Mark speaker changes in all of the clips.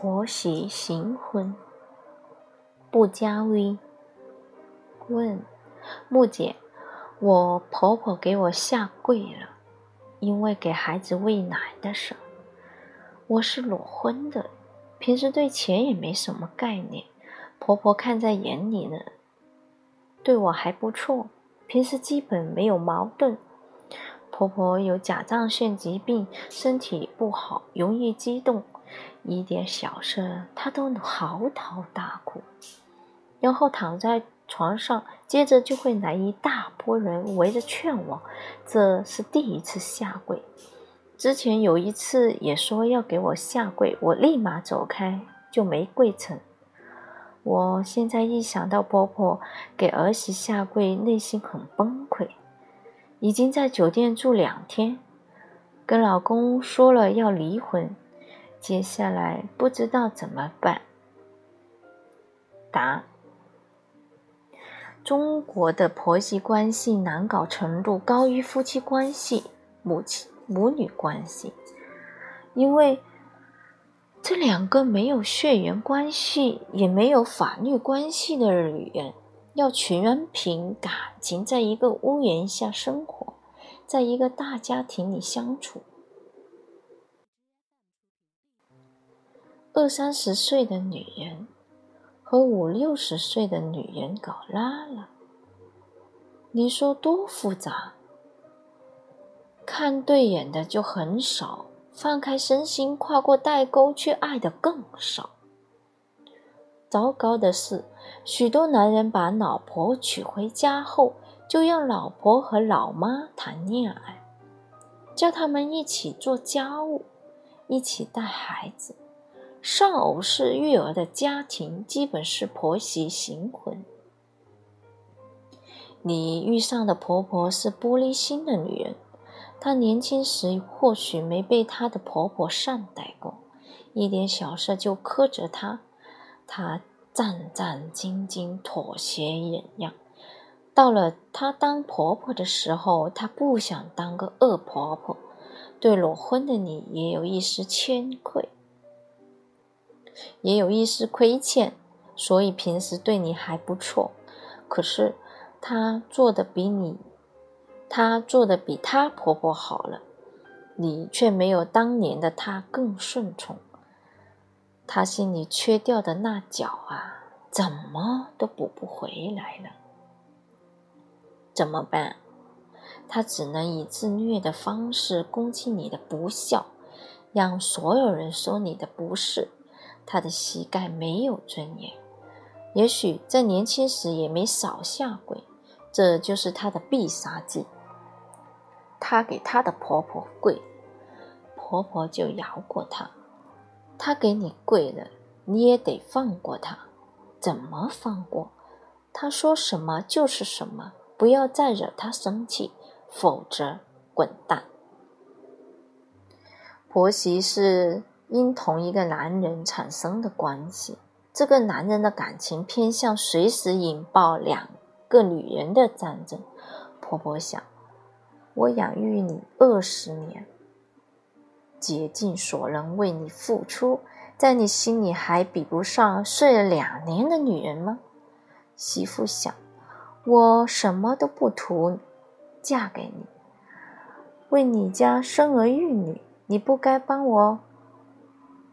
Speaker 1: 婆媳行婚，不加微。问木姐：“我婆婆给我下跪了，因为给孩子喂奶的事。我是裸婚的，平时对钱也没什么概念，婆婆看在眼里呢，对我还不错，平时基本没有矛盾。婆婆有甲状腺疾病，身体不好，容易激动。”一点小事，他都嚎啕大哭，然后躺在床上，接着就会来一大波人围着劝我。这是第一次下跪，之前有一次也说要给我下跪，我立马走开，就没跪成。我现在一想到婆婆给儿媳下跪，内心很崩溃。已经在酒店住两天，跟老公说了要离婚。接下来不知道怎么办。答：中国的婆媳关系难搞程度高于夫妻关系、母亲母女关系，因为这两个没有血缘关系也没有法律关系的女人，要全凭感情在一个屋檐下生活，在一个大家庭里相处。二三十岁的女人和五六十岁的女人搞拉了，你说多复杂？看对眼的就很少，放开身心跨过代沟去爱的更少。糟糕的是，许多男人把老婆娶回家后，就让老婆和老妈谈恋爱，叫他们一起做家务，一起带孩子。丧偶式育儿的家庭基本是婆媳行婚。你遇上的婆婆是玻璃心的女人，她年轻时或许没被她的婆婆善待过，一点小事就苛责她，她战战兢兢、妥协忍让。到了她当婆婆的时候，她不想当个恶婆婆，对裸婚的你也有一丝谦愧。也有一丝亏欠，所以平时对你还不错。可是她做的比你，她做的比她婆婆好了，你却没有当年的她更顺从。她心里缺掉的那角啊，怎么都补不回来了。怎么办？她只能以自虐的方式攻击你的不孝，让所有人说你的不是。他的膝盖没有尊严，也许在年轻时也没少下跪，这就是他的必杀技。他给他的婆婆跪，婆婆就饶过他。他给你跪了，你也得放过他。怎么放过？他说什么就是什么，不要再惹他生气，否则滚蛋。婆媳是。因同一个男人产生的关系，这个男人的感情偏向随时引爆两个女人的战争。婆婆想，我养育你二十年，竭尽所能为你付出，在你心里还比不上睡了两年的女人吗？媳妇想，我什么都不图，嫁给你，为你家生儿育女，你不该帮我。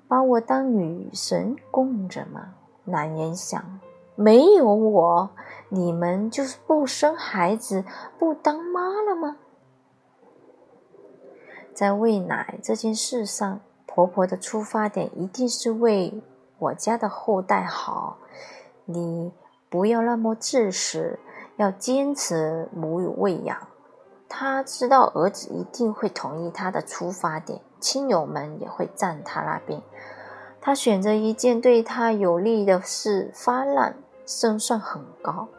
Speaker 1: 把我当女神供着吗？男人想，没有我，你们就是不生孩子、不当妈了吗？在喂奶这件事上，婆婆的出发点一定是为我家的后代好。你不要那么自私，要坚持母乳喂养。她知道儿子一定会同意她的出发点。亲友们也会站他那边。他选择一件对他有利的事发难，胜算很高。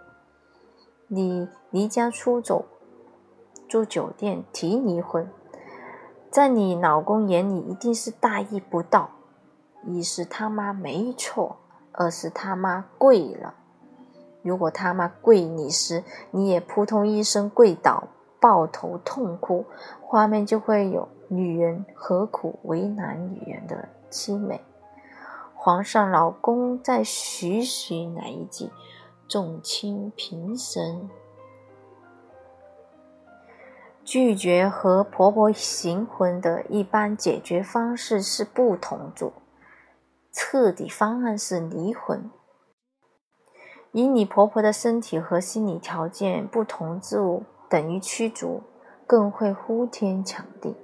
Speaker 1: 你离家出走，住酒店，提离婚，在你老公眼里一定是大逆不道。一是他妈没错，二是他妈跪了。如果他妈跪你时，你也扑通一声跪倒，抱头痛哭，画面就会有。女人何苦为难女人的凄美，皇上老公在徐徐来一句：“众卿平身。”拒绝和婆婆行婚的一般解决方式是不同住，彻底方案是离婚。以你婆婆的身体和心理条件不同住等于驱逐，更会呼天抢地。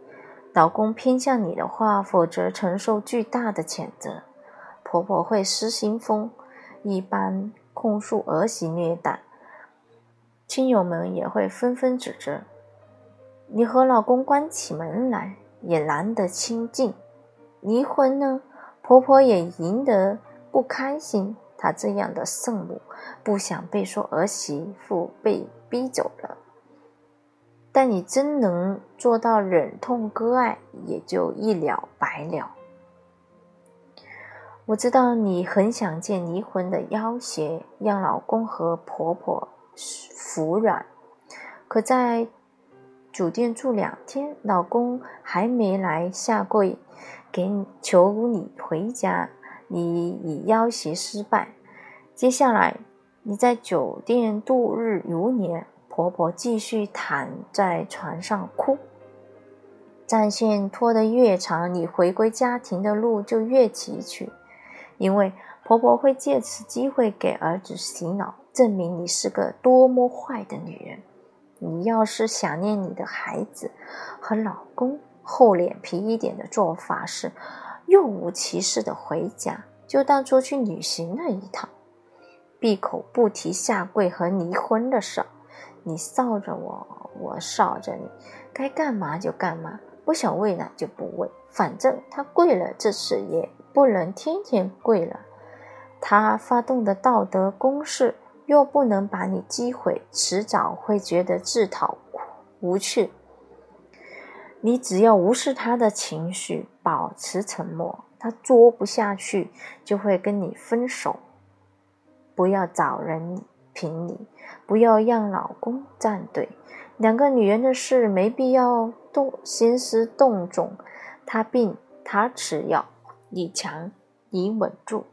Speaker 1: 老公偏向你的话，否则承受巨大的谴责。婆婆会失心疯，一般控诉儿媳虐待，亲友们也会纷纷指责。你和老公关起门来也难得清静，离婚呢，婆婆也赢得不开心。她这样的圣母，不想被说儿媳妇被逼走了。但你真能做到忍痛割爱，也就一了百了。我知道你很想见离婚的要挟，让老公和婆婆服软，可在。酒店住两天，老公还没来下跪，给你求你回家，你已要挟失败。接下来你在酒店度日如年，婆婆继续躺在床上哭。战线拖得越长，你回归家庭的路就越崎岖，因为婆婆会借此机会给儿子洗脑，证明你是个多么坏的女人。你要是想念你的孩子和老公，厚脸皮一点的做法是，若无其事的回家，就当出去旅行了一趟，闭口不提下跪和离婚的事儿。你臊着我，我臊着你，该干嘛就干嘛，不想喂奶就不喂，反正他跪了，这次也不能天天跪了。他发动的道德攻势。又不能把你击毁，迟早会觉得自讨无趣。你只要无视他的情绪，保持沉默，他作不下去就会跟你分手。不要找人评理，不要让老公站队。两个女人的事没必要动兴师动众。他病，他吃药，你强，你稳住。